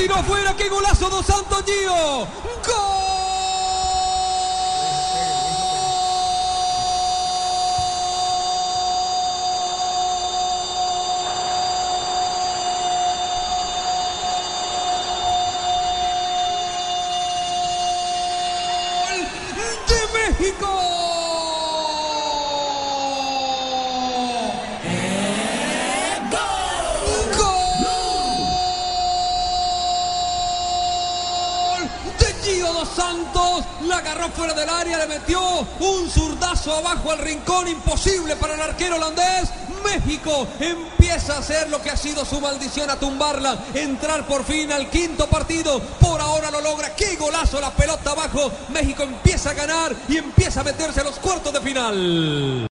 tiró afuera. ¡Qué golazo dos Santos Gio! ¡Gol! ¡De México! Gio Dos Santos la agarró fuera del área, le metió un zurdazo abajo al rincón, imposible para el arquero holandés. México empieza a hacer lo que ha sido su maldición a tumbarla, entrar por fin al quinto partido. Por ahora lo logra. ¡Qué golazo! La pelota abajo. México empieza a ganar y empieza a meterse a los cuartos de final.